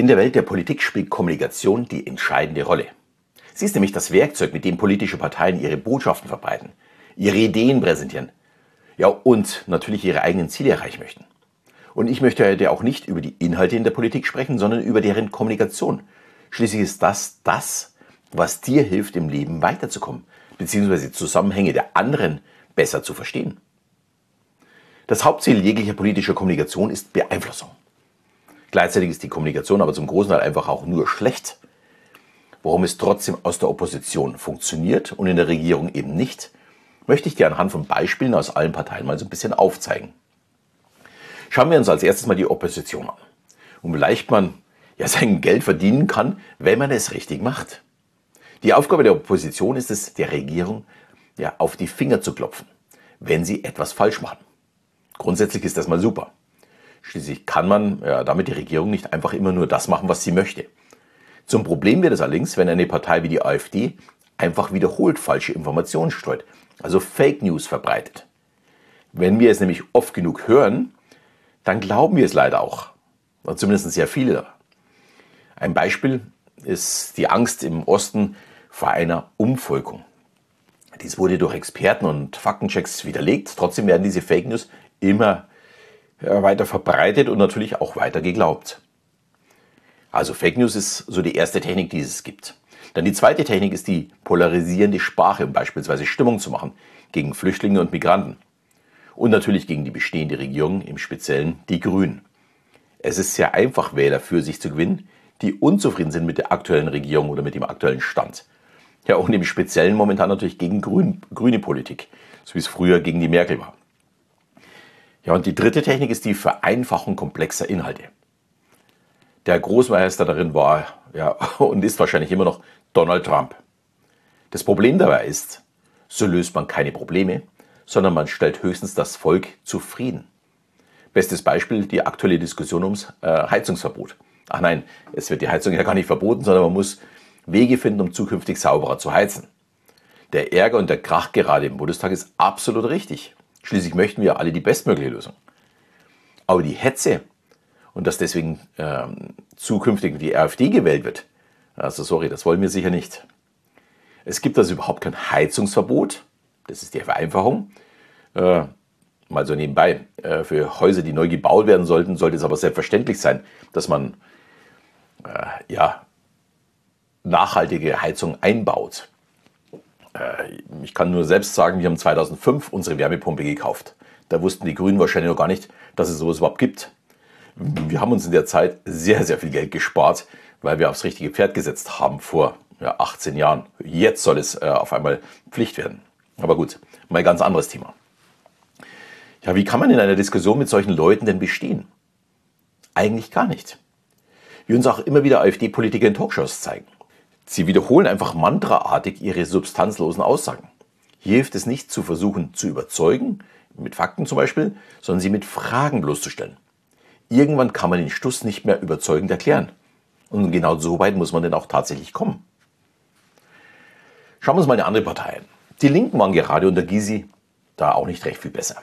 In der Welt der Politik spielt Kommunikation die entscheidende Rolle. Sie ist nämlich das Werkzeug, mit dem politische Parteien ihre Botschaften verbreiten, ihre Ideen präsentieren, ja und natürlich ihre eigenen Ziele erreichen möchten. Und ich möchte heute auch nicht über die Inhalte in der Politik sprechen, sondern über deren Kommunikation. Schließlich ist das das, was dir hilft, im Leben weiterzukommen, beziehungsweise Zusammenhänge der anderen besser zu verstehen. Das Hauptziel jeglicher politischer Kommunikation ist Beeinflussung. Gleichzeitig ist die Kommunikation aber zum großen Teil einfach auch nur schlecht. Warum es trotzdem aus der Opposition funktioniert und in der Regierung eben nicht, möchte ich dir anhand von Beispielen aus allen Parteien mal so ein bisschen aufzeigen. Schauen wir uns als erstes mal die Opposition an. Und leicht man ja sein Geld verdienen kann, wenn man es richtig macht. Die Aufgabe der Opposition ist es, der Regierung ja, auf die Finger zu klopfen, wenn sie etwas falsch machen. Grundsätzlich ist das mal super. Schließlich kann man ja, damit die Regierung nicht einfach immer nur das machen, was sie möchte. Zum Problem wird es allerdings, wenn eine Partei wie die AfD einfach wiederholt falsche Informationen streut, also Fake News verbreitet. Wenn wir es nämlich oft genug hören, dann glauben wir es leider auch. Oder zumindest sehr viele. Ein Beispiel ist die Angst im Osten vor einer Umvolkung. Dies wurde durch Experten und Faktenchecks widerlegt. Trotzdem werden diese Fake News immer weiter verbreitet und natürlich auch weiter geglaubt. Also Fake News ist so die erste Technik, die es gibt. Dann die zweite Technik ist die polarisierende Sprache, um beispielsweise Stimmung zu machen gegen Flüchtlinge und Migranten. Und natürlich gegen die bestehende Regierung, im Speziellen die Grünen. Es ist sehr einfach, Wähler für sich zu gewinnen, die unzufrieden sind mit der aktuellen Regierung oder mit dem aktuellen Stand. Ja, und im Speziellen momentan natürlich gegen Grün, grüne Politik, so wie es früher gegen die Merkel war. Ja, und die dritte Technik ist die Vereinfachung komplexer Inhalte. Der Großmeister darin war ja, und ist wahrscheinlich immer noch Donald Trump. Das Problem dabei ist, so löst man keine Probleme, sondern man stellt höchstens das Volk zufrieden. Bestes Beispiel die aktuelle Diskussion ums äh, Heizungsverbot. Ach nein, es wird die Heizung ja gar nicht verboten, sondern man muss Wege finden, um zukünftig sauberer zu heizen. Der Ärger und der Krach gerade im Bundestag ist absolut richtig. Schließlich möchten wir alle die bestmögliche Lösung. Aber die Hetze und dass deswegen ähm, zukünftig die AfD gewählt wird, also sorry, das wollen wir sicher nicht. Es gibt also überhaupt kein Heizungsverbot. Das ist die Vereinfachung. Äh, mal so nebenbei. Äh, für Häuser, die neu gebaut werden sollten, sollte es aber selbstverständlich sein, dass man äh, ja, nachhaltige Heizung einbaut. Äh, ich kann nur selbst sagen, wir haben 2005 unsere Wärmepumpe gekauft. Da wussten die Grünen wahrscheinlich noch gar nicht, dass es sowas überhaupt gibt. Wir haben uns in der Zeit sehr, sehr viel Geld gespart, weil wir aufs richtige Pferd gesetzt haben vor ja, 18 Jahren. Jetzt soll es äh, auf einmal Pflicht werden. Aber gut, mal ein ganz anderes Thema. Ja, wie kann man in einer Diskussion mit solchen Leuten denn bestehen? Eigentlich gar nicht. Wie uns auch immer wieder AfD-Politiker in Talkshows zeigen. Sie wiederholen einfach mantraartig ihre substanzlosen Aussagen. Hier hilft es nicht zu versuchen zu überzeugen, mit Fakten zum Beispiel, sondern sie mit Fragen bloßzustellen. Irgendwann kann man den Stuss nicht mehr überzeugend erklären. Und genau so weit muss man denn auch tatsächlich kommen. Schauen wir uns mal eine andere Partei an. Die Linken waren gerade unter Gysi da auch nicht recht viel besser.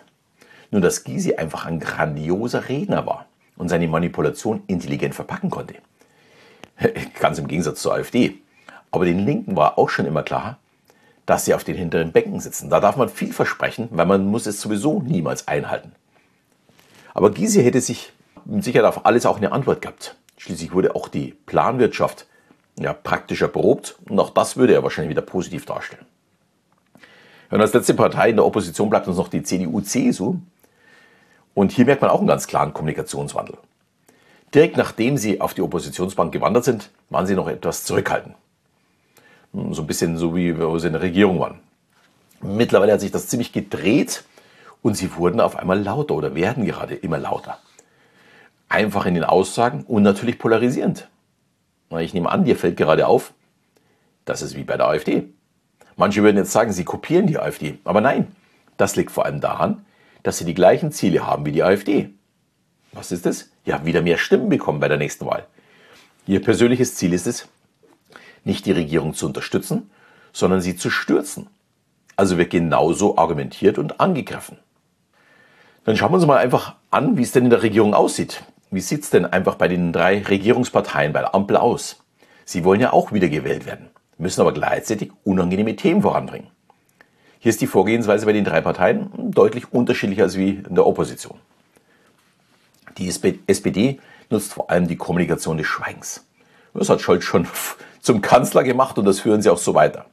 Nur dass Gysi einfach ein grandioser Redner war und seine Manipulation intelligent verpacken konnte. Ganz im Gegensatz zur AfD. Aber den Linken war auch schon immer klar, dass sie auf den hinteren Bänken sitzen. Da darf man viel versprechen, weil man muss es sowieso niemals einhalten. Aber Gysi hätte sich Sicherheit auf alles auch eine Antwort gehabt. Schließlich wurde auch die Planwirtschaft ja, praktisch erprobt und auch das würde er wahrscheinlich wieder positiv darstellen. Und als letzte Partei in der Opposition bleibt uns noch die CDU-CSU. Und hier merkt man auch einen ganz klaren Kommunikationswandel. Direkt nachdem sie auf die Oppositionsbank gewandert sind, waren sie noch etwas zurückhaltend. So ein bisschen so wie wir in der Regierung waren. Mittlerweile hat sich das ziemlich gedreht und sie wurden auf einmal lauter oder werden gerade immer lauter. Einfach in den Aussagen und natürlich polarisierend. Ich nehme an, dir fällt gerade auf, das ist wie bei der AfD. Manche würden jetzt sagen, sie kopieren die AfD. Aber nein, das liegt vor allem daran, dass sie die gleichen Ziele haben wie die AfD. Was ist es? Ja, wieder mehr Stimmen bekommen bei der nächsten Wahl. Ihr persönliches Ziel ist es, nicht die Regierung zu unterstützen, sondern sie zu stürzen. Also wird genauso argumentiert und angegriffen. Dann schauen wir uns mal einfach an, wie es denn in der Regierung aussieht. wie sieht es denn einfach bei den drei Regierungsparteien bei der Ampel aus? Sie wollen ja auch wieder gewählt werden, müssen aber gleichzeitig unangenehme Themen voranbringen. Hier ist die Vorgehensweise bei den drei Parteien deutlich unterschiedlicher als wie in der Opposition. Die SPD nutzt vor allem die Kommunikation des Schweigens. Das hat Scholz schon zum Kanzler gemacht und das führen sie auch so weiter.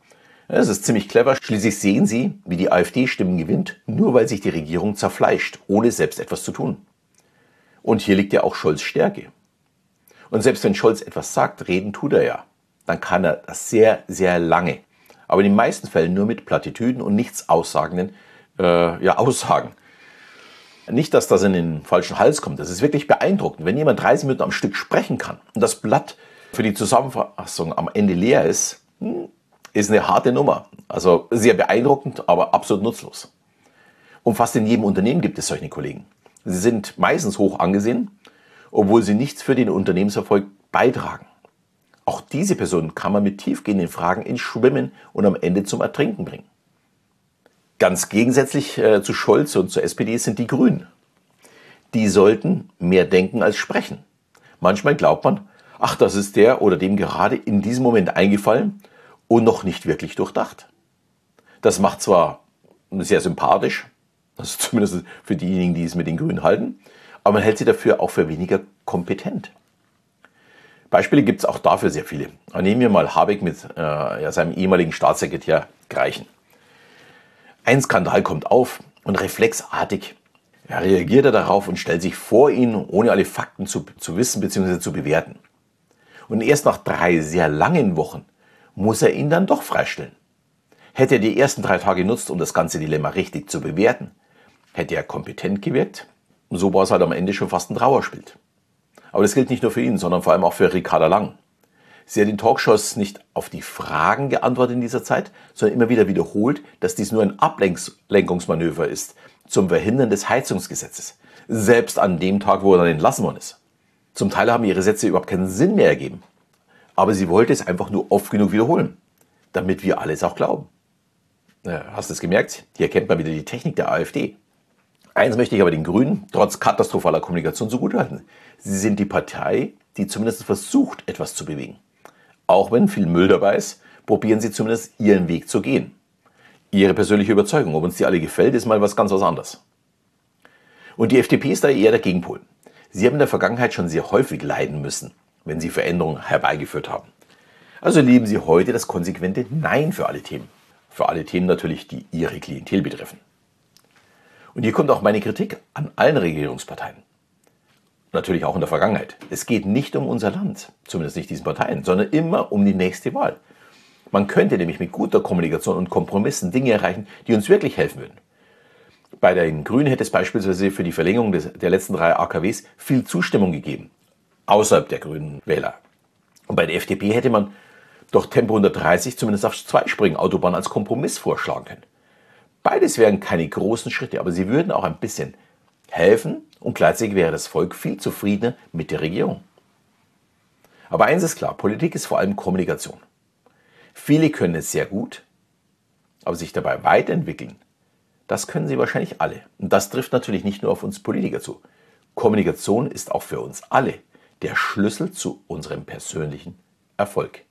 Das ist ziemlich clever. Schließlich sehen sie, wie die AfD Stimmen gewinnt, nur weil sich die Regierung zerfleischt, ohne selbst etwas zu tun. Und hier liegt ja auch Scholz Stärke. Und selbst wenn Scholz etwas sagt, reden tut er ja, dann kann er das sehr, sehr lange. Aber in den meisten Fällen nur mit Plattitüden und nichts aussagenden äh, ja, Aussagen. Nicht, dass das in den falschen Hals kommt. Das ist wirklich beeindruckend. Wenn jemand 30 Minuten am Stück sprechen kann und das Blatt für die Zusammenfassung am Ende leer ist, hm, ist eine harte Nummer. Also sehr beeindruckend, aber absolut nutzlos. Und fast in jedem Unternehmen gibt es solche Kollegen. Sie sind meistens hoch angesehen, obwohl sie nichts für den Unternehmenserfolg beitragen. Auch diese Personen kann man mit tiefgehenden Fragen ins Schwimmen und am Ende zum Ertrinken bringen. Ganz gegensätzlich äh, zu Scholz und zur SPD sind die Grünen. Die sollten mehr denken als sprechen. Manchmal glaubt man, ach, das ist der oder dem gerade in diesem Moment eingefallen und noch nicht wirklich durchdacht. Das macht zwar sehr sympathisch, also zumindest für diejenigen, die es mit den Grünen halten, aber man hält sie dafür auch für weniger kompetent. Beispiele gibt es auch dafür sehr viele. Nehmen wir mal Habeck mit äh, ja, seinem ehemaligen Staatssekretär Greichen. Ein Skandal kommt auf und reflexartig reagiert er darauf und stellt sich vor ihn, ohne alle Fakten zu, zu wissen bzw. zu bewerten. Und erst nach drei sehr langen Wochen muss er ihn dann doch freistellen. Hätte er die ersten drei Tage genutzt, um das ganze Dilemma richtig zu bewerten, hätte er kompetent gewirkt. Und so war es halt am Ende schon fast ein Trauerspiel. Aber das gilt nicht nur für ihn, sondern vor allem auch für Ricarda Lang. Sie hat in Talkshows nicht auf die Fragen geantwortet in dieser Zeit, sondern immer wieder wiederholt, dass dies nur ein Ablenkungsmanöver ist zum Verhindern des Heizungsgesetzes. Selbst an dem Tag, wo er dann entlassen worden ist. Zum Teil haben ihre Sätze überhaupt keinen Sinn mehr ergeben. Aber sie wollte es einfach nur oft genug wiederholen, damit wir alles auch glauben. Ja, hast du es gemerkt? Hier kennt man wieder die Technik der AfD. Eins möchte ich aber den Grünen trotz katastrophaler Kommunikation zugutehalten. Sie sind die Partei, die zumindest versucht, etwas zu bewegen. Auch wenn viel Müll dabei ist, probieren sie zumindest ihren Weg zu gehen. Ihre persönliche Überzeugung, ob uns die alle gefällt, ist mal was ganz was anderes. Und die FDP ist da eher der Gegenpol. Sie haben in der Vergangenheit schon sehr häufig leiden müssen, wenn sie Veränderungen herbeigeführt haben. Also leben sie heute das konsequente Nein für alle Themen. Für alle Themen natürlich, die ihre Klientel betreffen. Und hier kommt auch meine Kritik an allen Regierungsparteien natürlich auch in der Vergangenheit. Es geht nicht um unser Land, zumindest nicht diesen Parteien, sondern immer um die nächste Wahl. Man könnte nämlich mit guter Kommunikation und Kompromissen Dinge erreichen, die uns wirklich helfen würden. Bei den Grünen hätte es beispielsweise für die Verlängerung des, der letzten drei AKWs viel Zustimmung gegeben, außerhalb der grünen Wähler. Und bei der FDP hätte man doch Tempo 130 zumindest auf Zweispringen-Autobahn als Kompromiss vorschlagen können. Beides wären keine großen Schritte, aber sie würden auch ein bisschen helfen und gleichzeitig wäre das Volk viel zufriedener mit der Regierung. Aber eins ist klar, Politik ist vor allem Kommunikation. Viele können es sehr gut, aber sich dabei weiterentwickeln, das können sie wahrscheinlich alle. Und das trifft natürlich nicht nur auf uns Politiker zu. Kommunikation ist auch für uns alle der Schlüssel zu unserem persönlichen Erfolg.